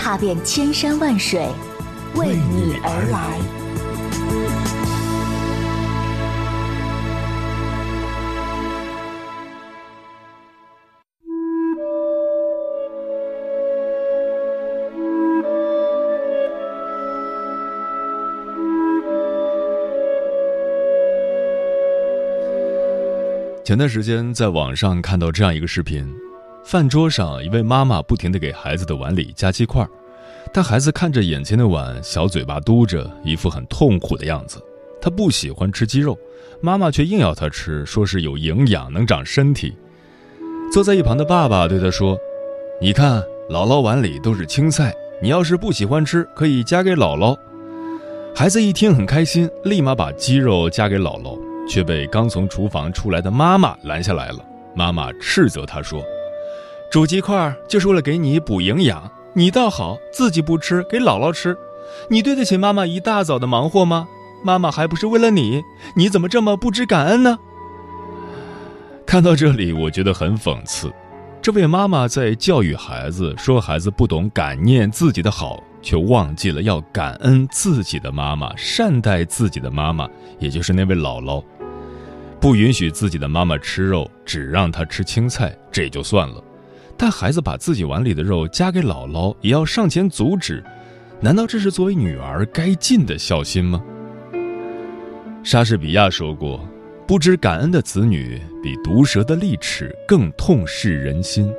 踏遍千山万水，为你而来。前段时间在网上看到这样一个视频：饭桌上，一位妈妈不停地给孩子的碗里加鸡块，但孩子看着眼前的碗，小嘴巴嘟着，一副很痛苦的样子。他不喜欢吃鸡肉，妈妈却硬要他吃，说是有营养，能长身体。坐在一旁的爸爸对他说：“你看，姥姥碗里都是青菜，你要是不喜欢吃，可以夹给姥姥。”孩子一听很开心，立马把鸡肉夹给姥姥。却被刚从厨房出来的妈妈拦下来了。妈妈斥责他说：“煮鸡块就是为了给你补营养，你倒好，自己不吃，给姥姥吃，你对得起妈妈一大早的忙活吗？妈妈还不是为了你，你怎么这么不知感恩呢？”看到这里，我觉得很讽刺。这位妈妈在教育孩子，说孩子不懂感念自己的好。却忘记了要感恩自己的妈妈，善待自己的妈妈，也就是那位姥姥。不允许自己的妈妈吃肉，只让她吃青菜，这也就算了。但孩子把自己碗里的肉夹给姥姥，也要上前阻止，难道这是作为女儿该尽的孝心吗？莎士比亚说过：“不知感恩的子女，比毒蛇的利齿更痛噬人心。”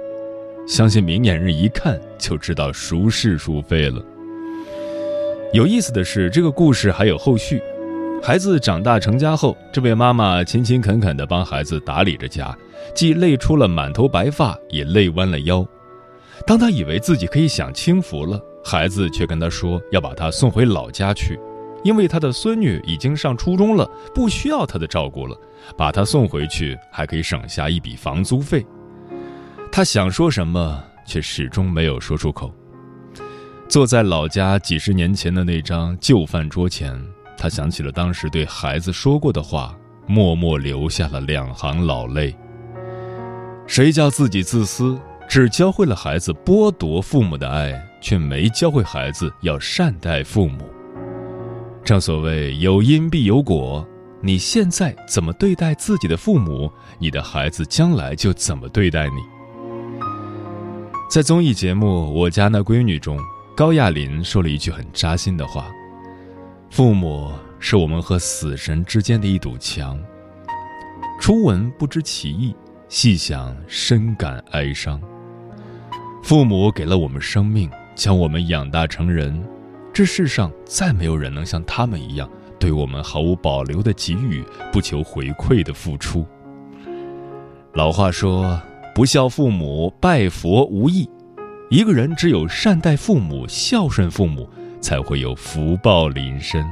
相信明眼人一看就知道孰是孰非了。有意思的是，这个故事还有后续。孩子长大成家后，这位妈妈勤勤恳恳地帮孩子打理着家，既累出了满头白发，也累弯了腰。当他以为自己可以享清福了，孩子却跟他说要把他送回老家去，因为他的孙女已经上初中了，不需要他的照顾了，把他送回去还可以省下一笔房租费。他想说什么，却始终没有说出口。坐在老家几十年前的那张旧饭桌前。他想起了当时对孩子说过的话，默默流下了两行老泪。谁叫自己自私，只教会了孩子剥夺父母的爱，却没教会孩子要善待父母。正所谓有因必有果，你现在怎么对待自己的父母，你的孩子将来就怎么对待你。在综艺节目《我家那闺女》中，高亚麟说了一句很扎心的话。父母是我们和死神之间的一堵墙。初闻不知其意，细想深感哀伤。父母给了我们生命，将我们养大成人，这世上再没有人能像他们一样，对我们毫无保留的给予，不求回馈的付出。老话说：“不孝父母，拜佛无益。”一个人只有善待父母，孝顺父母。才会有福报临身。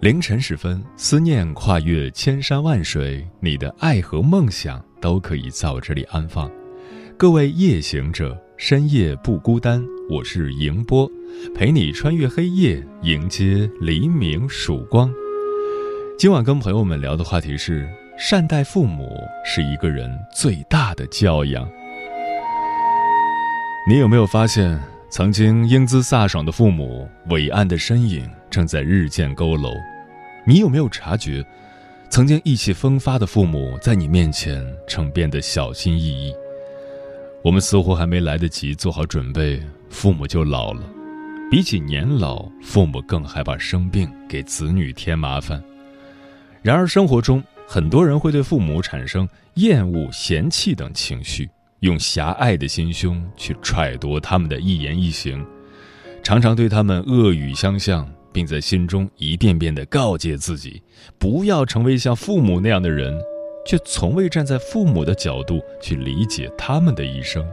凌晨时分，思念跨越千山万水，你的爱和梦想都可以在我这里安放。各位夜行者，深夜不孤单，我是迎波，陪你穿越黑夜，迎接黎明曙光。今晚跟朋友们聊的话题是。善待父母是一个人最大的教养。你有没有发现，曾经英姿飒爽的父母，伟岸的身影正在日渐佝偻？你有没有察觉，曾经意气风发的父母，在你面前正变得小心翼翼？我们似乎还没来得及做好准备，父母就老了。比起年老，父母更害怕生病，给子女添麻烦。然而生活中，很多人会对父母产生厌恶、嫌弃等情绪，用狭隘的心胸去揣度他们的一言一行，常常对他们恶语相向，并在心中一遍遍地告诫自己，不要成为像父母那样的人，却从未站在父母的角度去理解他们的一生。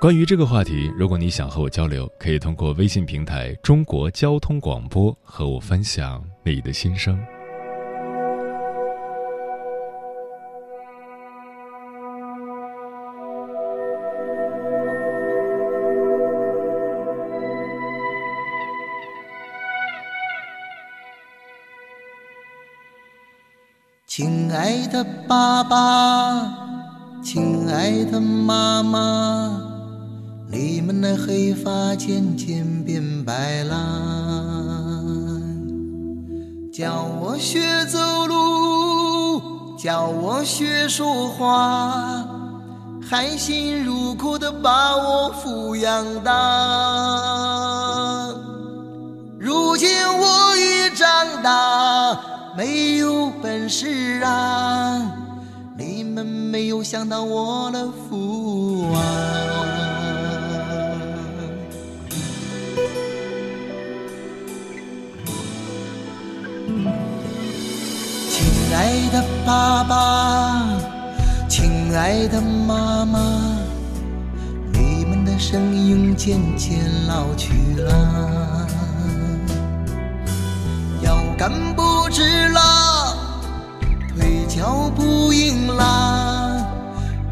关于这个话题，如果你想和我交流，可以通过微信平台“中国交通广播”和我分享你的心声。爱的爸爸，亲爱的妈妈，你们的黑发渐渐变白了。教我学走路，教我学说话，含辛茹苦的把我抚养大。如今我已长大。没有本事啊！你们没有想到我的福啊！亲爱的爸爸，亲爱的妈妈，你们的声音渐渐老去了。脚不硬啦，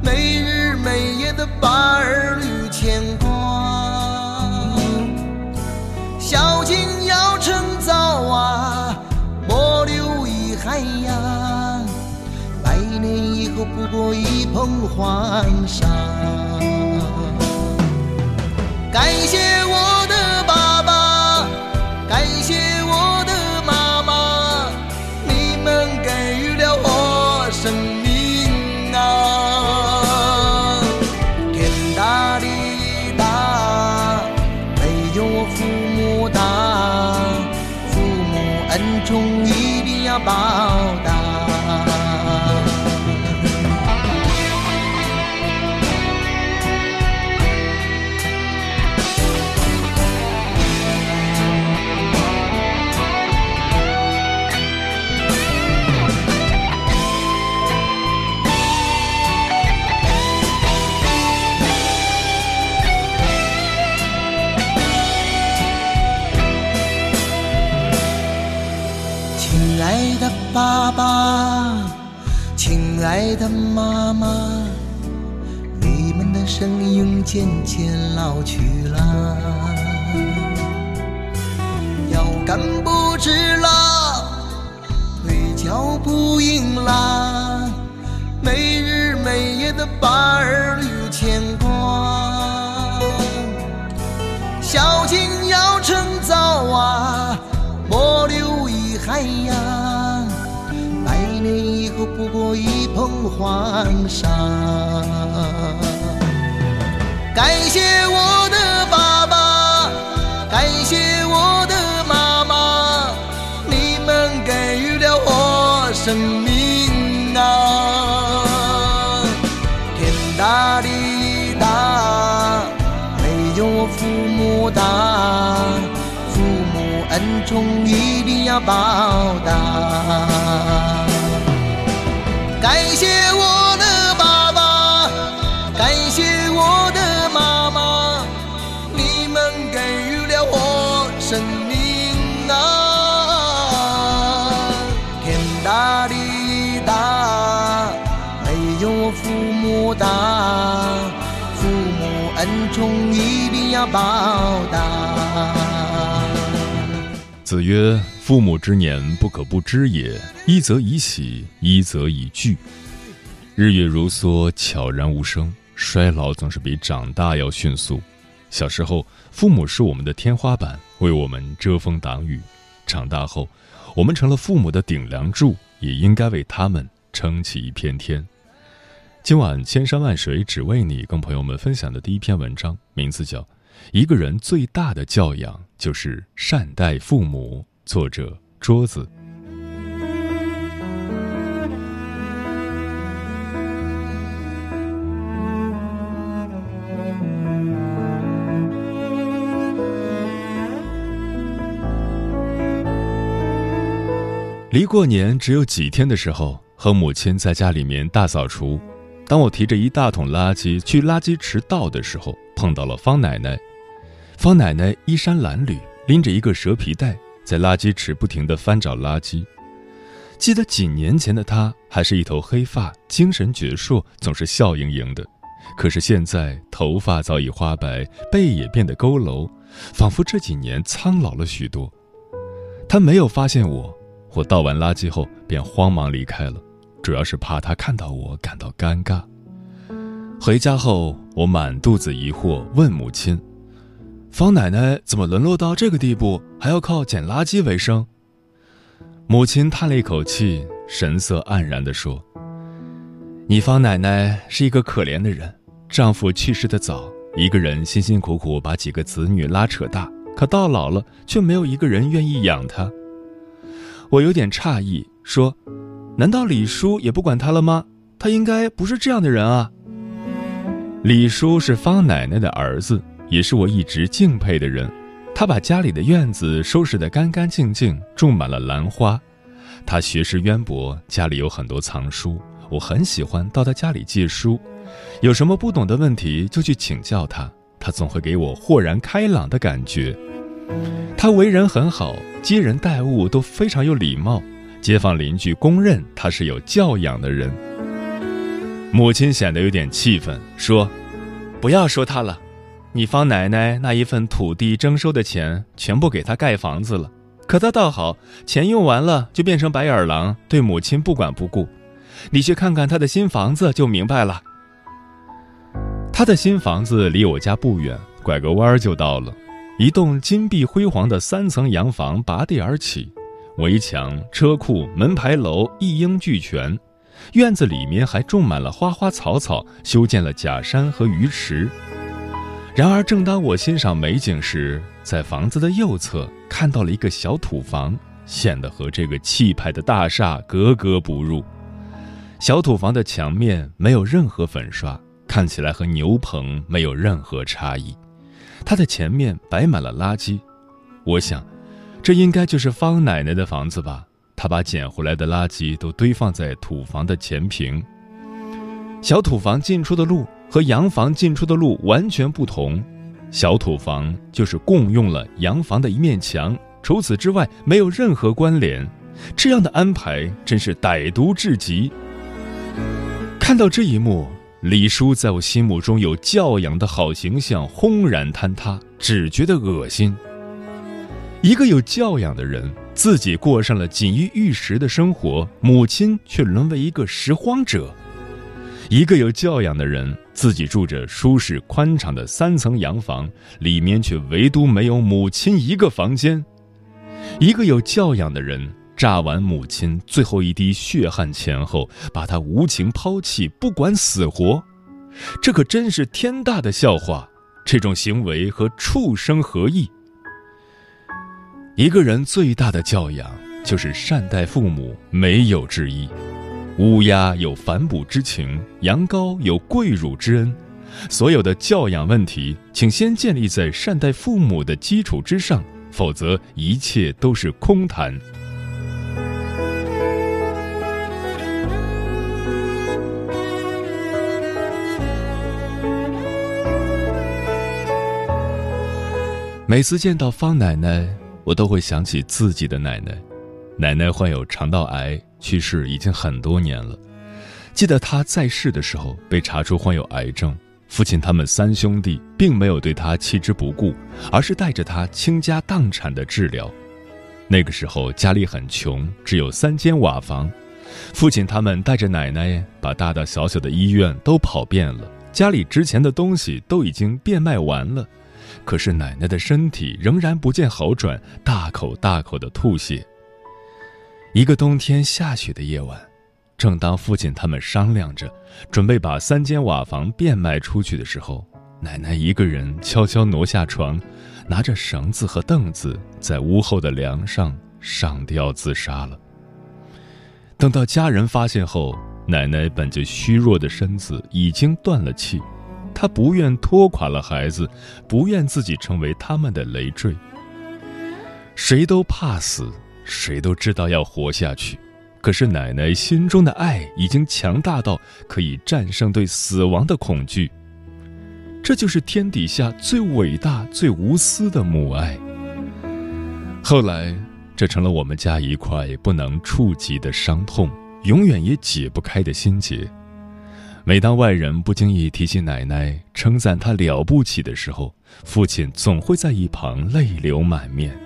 没日没夜的把儿女牵挂。孝敬要趁早啊，莫留遗憾呀，百年以后不过一捧黄沙。感谢亲爱的爸爸，亲爱的妈妈，你们的声音渐渐老去了，腰杆不直啦，腿脚不硬啦，没日没夜的把儿女牵挂，孝敬要趁早啊，莫太阳，百。年以后不过一捧黄沙。感谢我的爸爸，感谢我的妈妈，你们给予了我生命啊！天大地大，没有父母大，母恩重一定要报答。感谢我的爸爸，感谢我的妈妈，你们给予了我生命啊！天大地大，没有父母大，父母恩重一定要报子曰。父母之年，不可不知也。一则以喜，一则以惧。日月如梭，悄然无声。衰老总是比长大要迅速。小时候，父母是我们的天花板，为我们遮风挡雨；长大后，我们成了父母的顶梁柱，也应该为他们撑起一片天。今晚千山万水只为你，跟朋友们分享的第一篇文章，名字叫《一个人最大的教养就是善待父母》。作者桌子。离过年只有几天的时候，和母亲在家里面大扫除。当我提着一大桶垃圾去垃圾池倒的时候，碰到了方奶奶。方奶奶衣衫褴褛，拎着一个蛇皮袋，在垃圾池不停地翻找垃圾。记得几年前的她还是一头黑发，精神矍铄，总是笑盈盈的。可是现在头发早已花白，背也变得佝偻，仿佛这几年苍老了许多。她没有发现我，我倒完垃圾后便慌忙离开了。主要是怕他看到我感到尴尬。回家后，我满肚子疑惑，问母亲：“方奶奶怎么沦落到这个地步，还要靠捡垃圾为生？”母亲叹了一口气，神色黯然地说：“你方奶奶是一个可怜的人，丈夫去世的早，一个人辛辛苦苦把几个子女拉扯大，可到老了却没有一个人愿意养她。”我有点诧异，说。难道李叔也不管他了吗？他应该不是这样的人啊。李叔是方奶奶的儿子，也是我一直敬佩的人。他把家里的院子收拾得干干净净，种满了兰花。他学识渊博，家里有很多藏书，我很喜欢到他家里借书。有什么不懂的问题就去请教他，他总会给我豁然开朗的感觉。他为人很好，接人待物都非常有礼貌。街坊邻居公认他是有教养的人。母亲显得有点气愤，说：“不要说他了，你方奶奶那一份土地征收的钱全部给他盖房子了，可他倒好，钱用完了就变成白眼狼，对母亲不管不顾。你去看看他的新房子就明白了。他的新房子离我家不远，拐个弯就到了，一栋金碧辉煌的三层洋房拔地而起。”围墙、车库、门牌楼一应俱全，院子里面还种满了花花草草，修建了假山和鱼池。然而，正当我欣赏美景时，在房子的右侧看到了一个小土房，显得和这个气派的大厦格格不入。小土房的墙面没有任何粉刷，看起来和牛棚没有任何差异。它的前面摆满了垃圾，我想。这应该就是方奶奶的房子吧？她把捡回来的垃圾都堆放在土房的前坪。小土房进出的路和洋房进出的路完全不同，小土房就是共用了洋房的一面墙，除此之外没有任何关联。这样的安排真是歹毒至极。看到这一幕，李叔在我心目中有教养的好形象轰然坍塌，只觉得恶心。一个有教养的人，自己过上了锦衣玉食的生活，母亲却沦为一个拾荒者；一个有教养的人，自己住着舒适宽敞的三层洋房，里面却唯独没有母亲一个房间；一个有教养的人，榨完母亲最后一滴血汗钱后，把她无情抛弃，不管死活，这可真是天大的笑话！这种行为和畜生何异？一个人最大的教养就是善待父母，没有之一。乌鸦有反哺之情，羊羔有跪乳之恩。所有的教养问题，请先建立在善待父母的基础之上，否则一切都是空谈。每次见到方奶奶。我都会想起自己的奶奶，奶奶患有肠道癌，去世已经很多年了。记得他在世的时候被查出患有癌症，父亲他们三兄弟并没有对他弃之不顾，而是带着他倾家荡产的治疗。那个时候家里很穷，只有三间瓦房，父亲他们带着奶奶把大大小小的医院都跑遍了，家里值钱的东西都已经变卖完了。可是奶奶的身体仍然不见好转，大口大口的吐血。一个冬天下雪的夜晚，正当父亲他们商量着准备把三间瓦房变卖出去的时候，奶奶一个人悄悄挪下床，拿着绳子和凳子，在屋后的梁上上吊自杀了。等到家人发现后，奶奶本就虚弱的身子已经断了气。她不愿拖垮了孩子，不愿自己成为他们的累赘。谁都怕死，谁都知道要活下去，可是奶奶心中的爱已经强大到可以战胜对死亡的恐惧。这就是天底下最伟大、最无私的母爱。后来，这成了我们家一块不能触及的伤痛，永远也解不开的心结。每当外人不经意提起奶奶，称赞她了不起的时候，父亲总会在一旁泪流满面。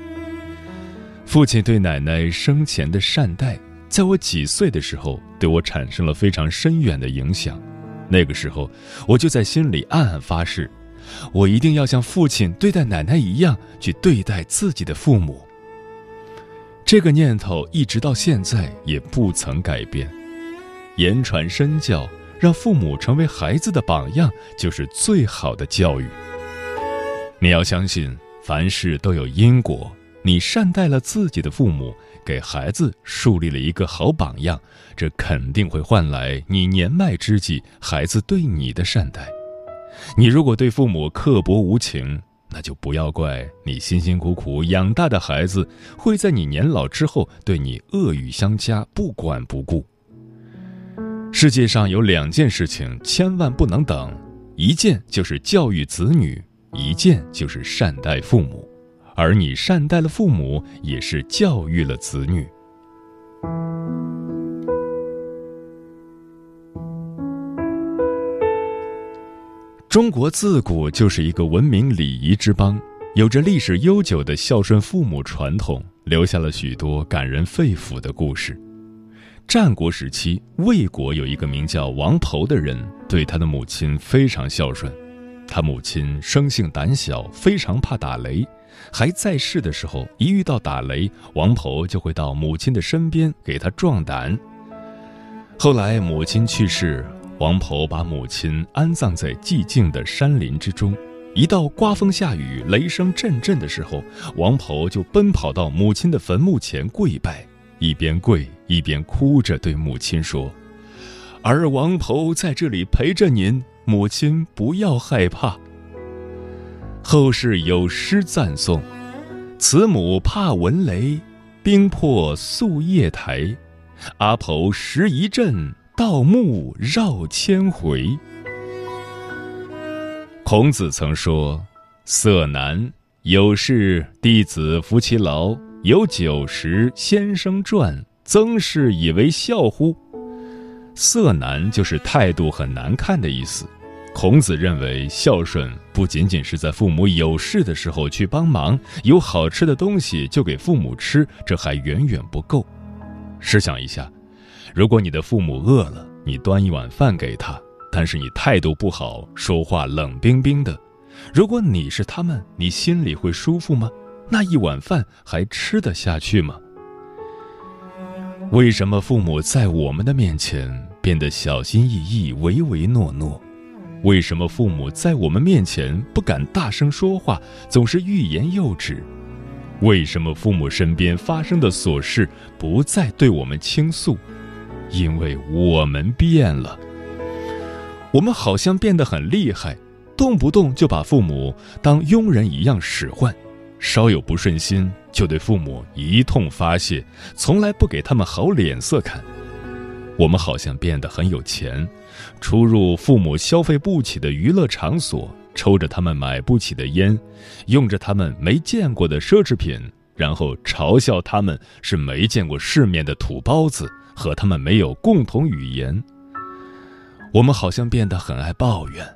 父亲对奶奶生前的善待。在我几岁的时候，对我产生了非常深远的影响。那个时候，我就在心里暗暗发誓，我一定要像父亲对待奶奶一样去对待自己的父母。这个念头一直到现在也不曾改变。言传身教，让父母成为孩子的榜样，就是最好的教育。你要相信，凡事都有因果。你善待了自己的父母。给孩子树立了一个好榜样，这肯定会换来你年迈之际孩子对你的善待。你如果对父母刻薄无情，那就不要怪你辛辛苦苦养大的孩子会在你年老之后对你恶语相加、不管不顾。世界上有两件事情千万不能等，一件就是教育子女，一件就是善待父母。而你善待了父母，也是教育了子女。中国自古就是一个文明礼仪之邦，有着历史悠久的孝顺父母传统，留下了许多感人肺腑的故事。战国时期，魏国有一个名叫王侯的人，对他的母亲非常孝顺。他母亲生性胆小，非常怕打雷。还在世的时候，一遇到打雷，王婆就会到母亲的身边给她壮胆。后来母亲去世，王婆把母亲安葬在寂静的山林之中。一到刮风下雨、雷声阵阵的时候，王婆就奔跑到母亲的坟墓前跪拜，一边跪一边哭着对母亲说：“而王婆在这里陪着您，母亲不要害怕。”后世有诗赞颂：“慈母怕闻雷，冰破宿夜台。阿婆拾一阵，盗墓绕千回。”孔子曾说：“色难，有事弟子服其劳；有酒食，先生传。曾是以为孝乎？”色难就是态度很难看的意思。孔子认为，孝顺不仅仅是在父母有事的时候去帮忙，有好吃的东西就给父母吃，这还远远不够。试想一下，如果你的父母饿了，你端一碗饭给他，但是你态度不好，说话冷冰冰的，如果你是他们，你心里会舒服吗？那一碗饭还吃得下去吗？为什么父母在我们的面前变得小心翼翼、唯唯诺诺？为什么父母在我们面前不敢大声说话，总是欲言又止？为什么父母身边发生的琐事不再对我们倾诉？因为我们变了。我们好像变得很厉害，动不动就把父母当佣人一样使唤，稍有不顺心就对父母一通发泄，从来不给他们好脸色看。我们好像变得很有钱。出入父母消费不起的娱乐场所，抽着他们买不起的烟，用着他们没见过的奢侈品，然后嘲笑他们是没见过世面的土包子，和他们没有共同语言。我们好像变得很爱抱怨，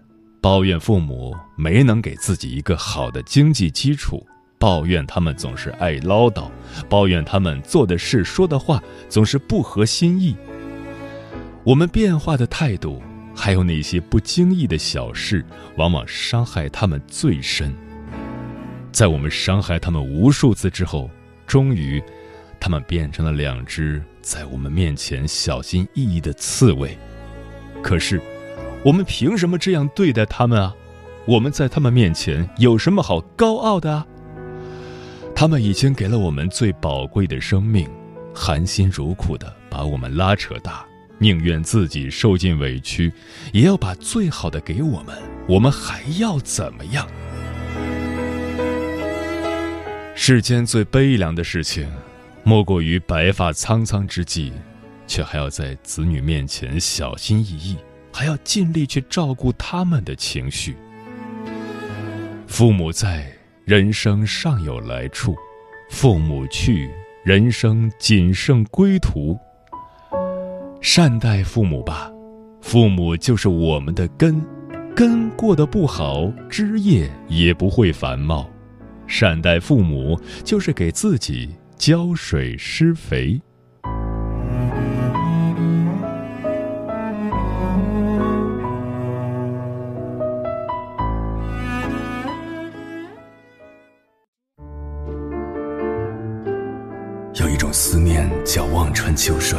抱怨父母没能给自己一个好的经济基础，抱怨他们总是爱唠叨，抱怨他们做的事说的话总是不合心意。我们变化的态度，还有那些不经意的小事，往往伤害他们最深。在我们伤害他们无数次之后，终于，他们变成了两只在我们面前小心翼翼的刺猬。可是，我们凭什么这样对待他们啊？我们在他们面前有什么好高傲的啊？他们已经给了我们最宝贵的生命，含辛茹苦的把我们拉扯大。宁愿自己受尽委屈，也要把最好的给我们。我们还要怎么样？世间最悲凉的事情，莫过于白发苍苍之际，却还要在子女面前小心翼翼，还要尽力去照顾他们的情绪。父母在，人生尚有来处；父母去，人生仅剩归途。善待父母吧，父母就是我们的根，根过得不好，枝叶也不会繁茂。善待父母，就是给自己浇水施肥。有一种思念叫望穿秋水，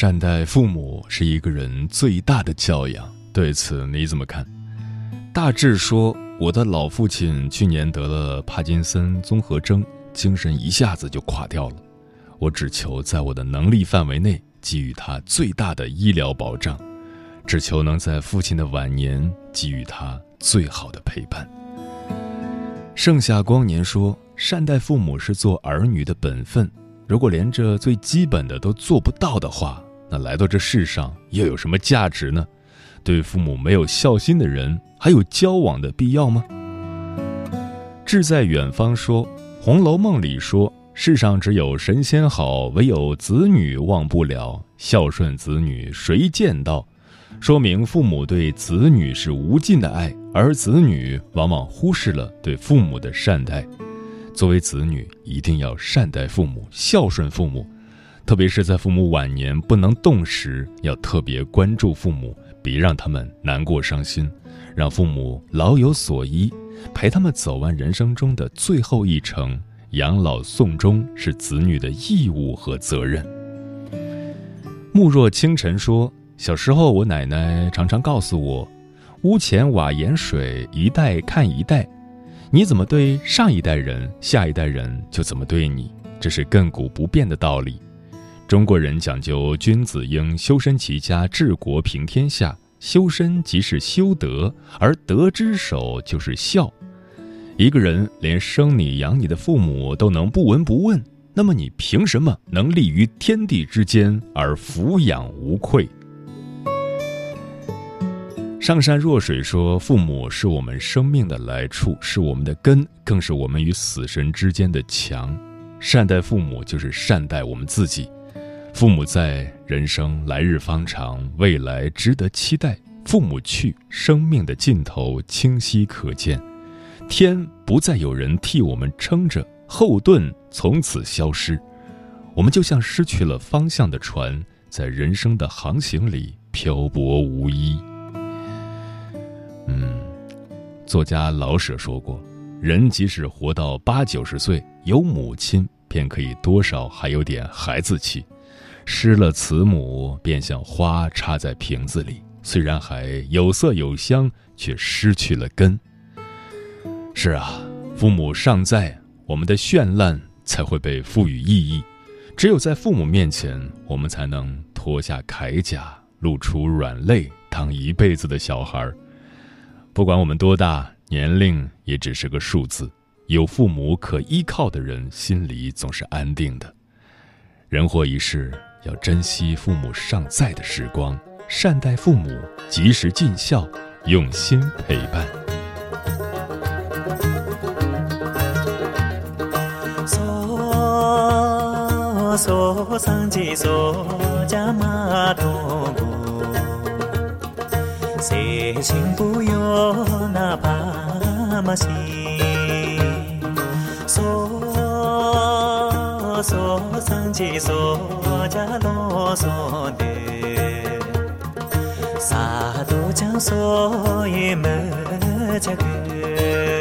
善待父母是一个人最大的教养，对此你怎么看？大致说，我的老父亲去年得了帕金森综合征，精神一下子就垮掉了。我只求在我的能力范围内给予他最大的医疗保障，只求能在父亲的晚年给予他最好的陪伴。盛夏光年说：“善待父母是做儿女的本分，如果连这最基本的都做不到的话。”那来到这世上又有什么价值呢？对父母没有孝心的人，还有交往的必要吗？志在远方说，《红楼梦》里说，世上只有神仙好，唯有子女忘不了。孝顺子女谁见到？说明父母对子女是无尽的爱，而子女往往忽视了对父母的善待。作为子女，一定要善待父母，孝顺父母。特别是在父母晚年不能动时，要特别关注父母，别让他们难过伤心，让父母老有所依，陪他们走完人生中的最后一程。养老送终是子女的义务和责任。慕若清晨说：“小时候，我奶奶常常告诉我，屋前瓦檐水，一代看一代，你怎么对上一代人，下一代人就怎么对你，这是亘古不变的道理。”中国人讲究君子应修身齐家治国平天下，修身即是修德，而德之首就是孝。一个人连生你养你的父母都能不闻不问，那么你凭什么能立于天地之间而抚养无愧？上善若水说，父母是我们生命的来处，是我们的根，更是我们与死神之间的墙。善待父母，就是善待我们自己。父母在，人生来日方长，未来值得期待；父母去，生命的尽头清晰可见。天不再有人替我们撑着，后盾从此消失，我们就像失去了方向的船，在人生的航行里漂泊无依。嗯，作家老舍说过：“人即使活到八九十岁，有母亲，便可以多少还有点孩子气。”失了慈母，便像花插在瓶子里，虽然还有色有香，却失去了根。是啊，父母尚在，我们的绚烂才会被赋予意义。只有在父母面前，我们才能脱下铠甲，露出软肋，当一辈子的小孩。不管我们多大年龄，也只是个数字。有父母可依靠的人，心里总是安定的。人活一世。要珍惜父母尚在的时光，善待父母，及时尽孝，用心陪伴。嗦嗦桑吉嗦加玛多古，谁心不由那帕玛西。嗦 so sang chi so ja lo so de sa do chang so ye me cha ge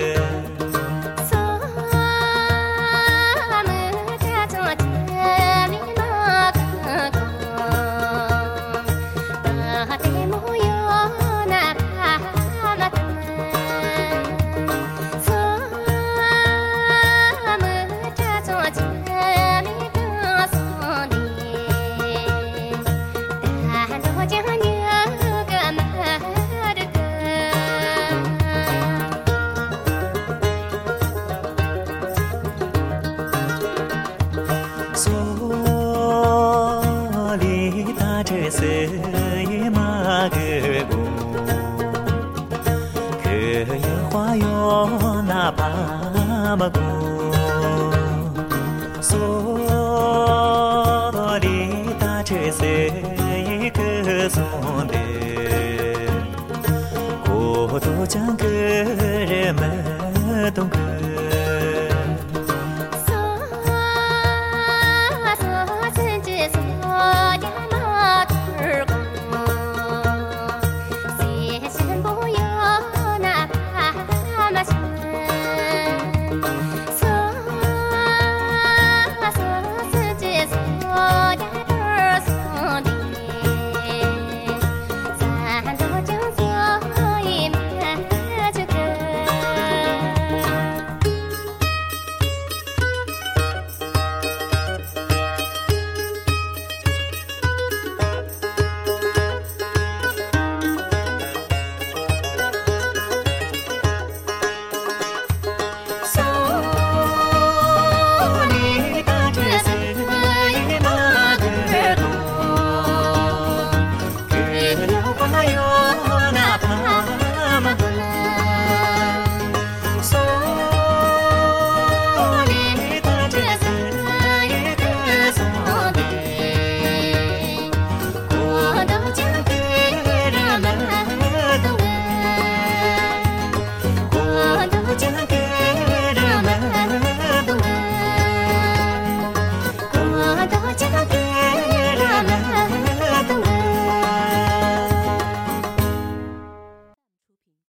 마고 소다리 다체세 그 손데